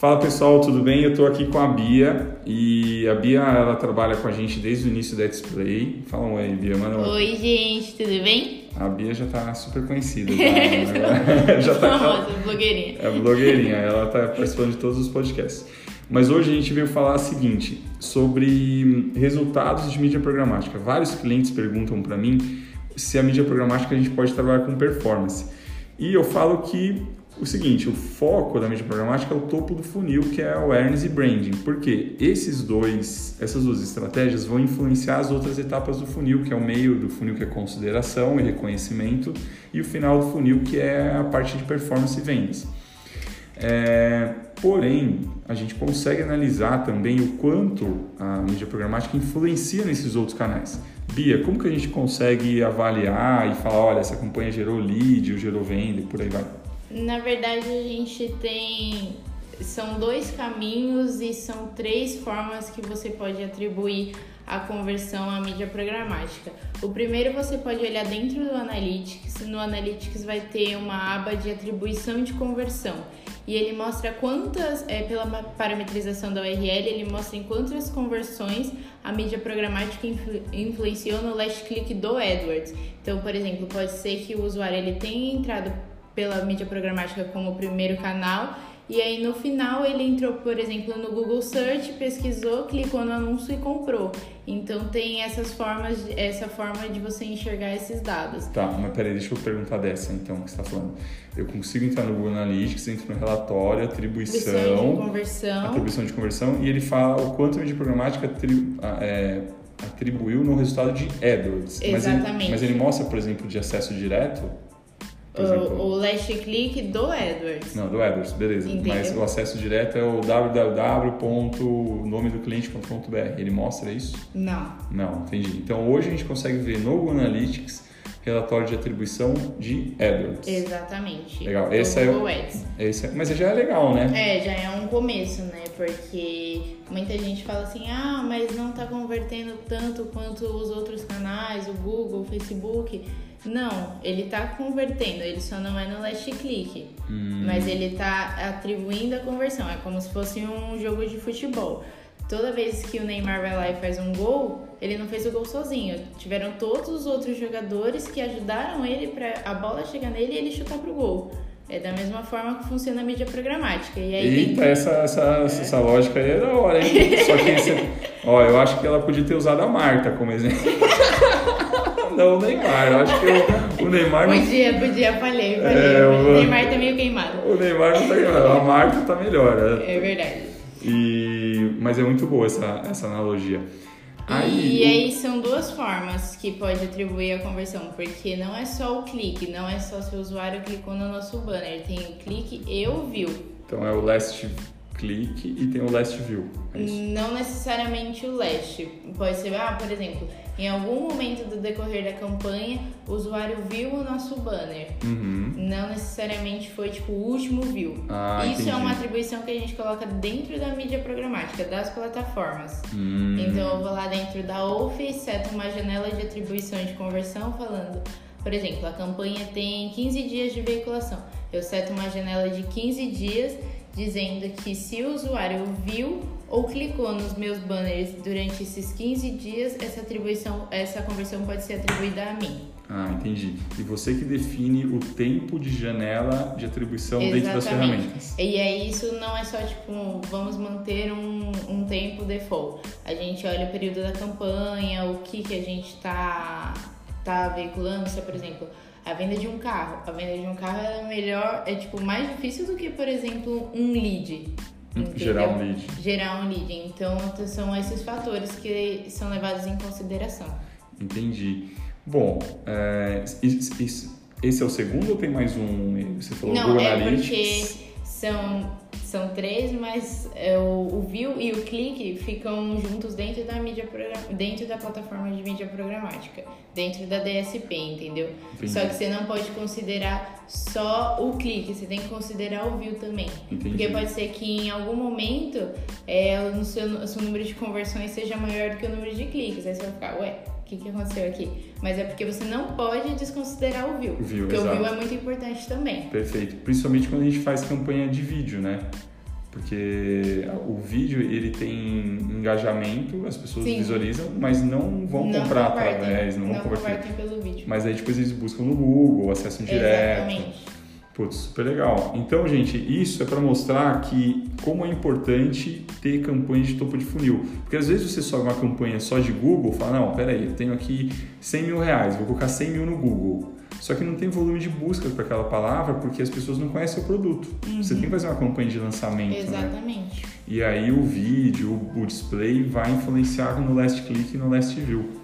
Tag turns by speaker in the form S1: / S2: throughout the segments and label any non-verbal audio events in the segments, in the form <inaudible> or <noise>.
S1: Fala pessoal, tudo bem? Eu estou aqui com a Bia e a Bia ela trabalha com a gente desde o início da Display. Fala um oi, Bia, mano.
S2: Oi, gente, tudo bem?
S1: A Bia já está super conhecida. <laughs> Já, <laughs>
S2: já tá famosa, blogueirinha.
S1: É blogueirinha, ela está participando de todos os podcasts. Mas hoje a gente veio falar o seguinte, sobre resultados de mídia programática. Vários clientes perguntam para mim se a mídia programática a gente pode trabalhar com performance. E eu falo que o seguinte, o foco da mídia programática é o topo do funil, que é awareness e branding. Porque esses dois, essas duas estratégias vão influenciar as outras etapas do funil, que é o meio do funil que é consideração e reconhecimento, e o final do funil que é a parte de performance e vendas. É, porém, a gente consegue analisar também o quanto a mídia programática influencia nesses outros canais. Bia, como que a gente consegue avaliar e falar, olha, essa campanha gerou lead, ou gerou venda e por aí vai?
S2: Na verdade, a gente tem. São dois caminhos e são três formas que você pode atribuir a conversão à mídia programática. O primeiro você pode olhar dentro do Analytics. No Analytics vai ter uma aba de atribuição de conversão e ele mostra quantas, é, pela parametrização da URL, ele mostra em quantas conversões a mídia programática influ, influenciou no last click do AdWords. Então, por exemplo, pode ser que o usuário ele tenha entrado pela mídia programática como primeiro canal. E aí no final ele entrou, por exemplo, no Google Search, pesquisou, clicou no anúncio e comprou. Então tem essas formas, essa forma de você enxergar esses dados.
S1: Tá, mas peraí, deixa eu perguntar dessa então que você está falando. Eu consigo entrar no Google Analytics, entro no relatório, atribuição,
S2: atribuição de conversão,
S1: atribuição de conversão e ele fala o quanto a mídia programática é, atribuiu no resultado de AdWords.
S2: Exatamente.
S1: Mas ele, mas ele mostra, por exemplo, de acesso direto
S2: o, o last click do AdWords.
S1: Não, do AdWords, beleza. Entendeu? Mas o acesso direto é o www.nomedocliente.com.br. Ele mostra isso?
S2: Não.
S1: Não, entendi. Então hoje a gente consegue ver no Google Analytics relatório de atribuição de AdWords.
S2: Exatamente.
S1: Legal. Esse é, o, esse é, mas já é legal, né?
S2: É, já é um começo, né? Porque muita gente fala assim, ah, mas não tá convertendo tanto quanto os outros canais, o Google, o Facebook. Não, ele está convertendo, ele só não é no last click. Hum. Mas ele está atribuindo a conversão. É como se fosse um jogo de futebol. Toda vez que o Neymar vai lá e faz um gol, ele não fez o gol sozinho. Tiveram todos os outros jogadores que ajudaram ele para a bola chegar nele e ele chutar pro gol. É da mesma forma que funciona a mídia programática. E aí
S1: Eita, tem... essa, essa, é. essa lógica aí é da hora, hein? Só que esse... <laughs> ó, eu acho que ela podia ter usado a Marta como exemplo. <laughs> não o Neymar. Eu acho que o, o Neymar.
S2: Não... Podia, podia, falhei, falhei. É, o... Neymar tá meio queimado.
S1: O Neymar não tá queimado, a Marta tá melhor.
S2: É, é verdade.
S1: E... Mas é muito boa essa, essa analogia.
S2: Aí, e aí são duas formas que pode atribuir a conversão, porque não é só o clique, não é só se o usuário clicou no nosso banner, tem o clique e o view.
S1: Então é o last clique e tem o last view. É
S2: não necessariamente o last. Pode ser, ah, por exemplo, em algum momento do decorrer da campanha, o usuário viu o nosso banner.
S1: Uhum.
S2: Não necessariamente foi tipo o último view.
S1: Ah,
S2: Isso
S1: entendi.
S2: é uma atribuição que a gente coloca dentro da mídia programática, das plataformas.
S1: Hum.
S2: Então eu vou lá dentro da OFF e seto uma janela de atribuição de conversão falando. Por exemplo, a campanha tem 15 dias de veiculação. Eu seto uma janela de 15 dias dizendo que se o usuário viu ou clicou nos meus banners durante esses 15 dias, essa atribuição, essa conversão pode ser atribuída a mim.
S1: Ah, entendi. E você que define o tempo de janela de atribuição
S2: Exatamente.
S1: dentro das ferramentas.
S2: E aí isso não é só tipo, vamos manter um, um tempo default. A gente olha o período da campanha, o que, que a gente está tá veiculando, se é, por exemplo, a venda de um carro. A venda de um carro é melhor, é tipo mais difícil do que, por exemplo, um lead.
S1: Entendeu? Gerar um lead.
S2: Gerar um lead. Então, são esses fatores que são levados em consideração.
S1: Entendi. Bom, é, esse é o segundo ou tem mais um? Você falou
S2: Não, Google é Analytics. porque são são três, mas é, o, o view e o clique ficam juntos dentro da mídia dentro da plataforma de mídia programática, dentro da DSP, entendeu?
S1: Entendi.
S2: Só que você não pode considerar só o clique, você tem que considerar o view também.
S1: Entendi.
S2: Porque pode ser que em algum momento é, o, seu, o seu número de conversões seja maior do que o número de cliques. Aí você vai ficar, ué, que, que aconteceu aqui? Mas é porque você não pode desconsiderar o view.
S1: View,
S2: porque
S1: exato.
S2: o view é muito importante também.
S1: Perfeito. Principalmente quando a gente faz campanha de vídeo, né? Porque o vídeo ele tem engajamento, as pessoas
S2: Sim.
S1: visualizam, mas não vão
S2: não
S1: comprar
S2: convertem,
S1: através, não,
S2: não
S1: vão converter.
S2: pelo vídeo.
S1: Mas aí depois eles buscam no Google, acessam direto.
S2: Exatamente.
S1: Putz, super legal. Então, gente, isso é para mostrar que como é importante ter campanhas de topo de funil. Porque às vezes você sobe uma campanha só de Google, fala, não, peraí, eu tenho aqui 100 mil reais, vou colocar 100 mil no Google. Só que não tem volume de busca para aquela palavra porque as pessoas não conhecem o produto. Você tem que fazer uma campanha de lançamento, né?
S2: Exatamente.
S1: E aí o vídeo, o display vai influenciar no last click e no last view.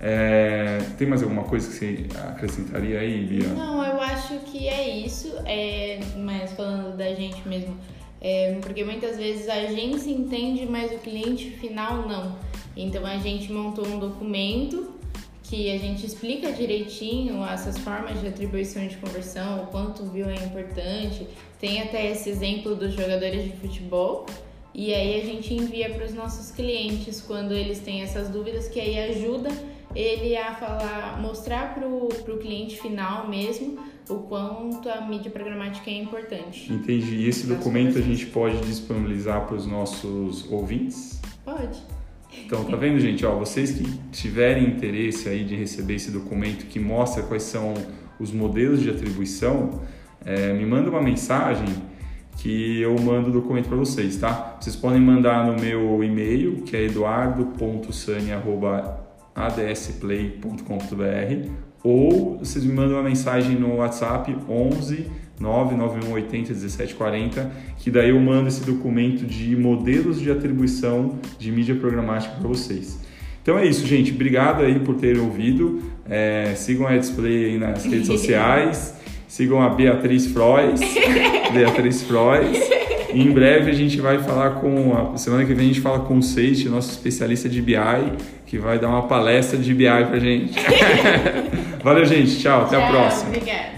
S1: É, tem mais alguma coisa que você acrescentaria aí, Bia?
S2: Não, eu acho que é isso. É, mas falando da gente mesmo, é, porque muitas vezes a gente entende, mas o cliente final não. Então a gente montou um documento que a gente explica direitinho essas formas de atribuição de conversão, o quanto o é importante. Tem até esse exemplo dos jogadores de futebol. E aí a gente envia para os nossos clientes quando eles têm essas dúvidas, que aí ajuda ele a falar, mostrar para o cliente final mesmo o quanto a mídia programática é importante.
S1: Entendi. E esse documento a gente pode disponibilizar para os nossos ouvintes?
S2: Pode.
S1: Então, tá vendo, gente? Ó, vocês que tiverem interesse aí de receber esse documento que mostra quais são os modelos de atribuição, é, me manda uma mensagem que eu mando o documento para vocês, tá? Vocês podem mandar no meu e-mail, que é eduardo.sani.adsplay.com.br ou vocês me mandam uma mensagem no WhatsApp 11 99180 1740, que daí eu mando esse documento de modelos de atribuição de mídia programática para vocês. Então é isso, gente. Obrigado aí por terem ouvido. É, sigam a Display aí nas redes <laughs> sociais. Sigam a Beatriz Frois. <laughs> Beatriz Frois. E em breve a gente vai falar com. A semana que vem a gente fala com o Seixi, nosso especialista de BI, que vai dar uma palestra de BI pra gente. <laughs> Valeu, gente. Tchau. Até a
S2: Tchau,
S1: próxima.
S2: Obrigada.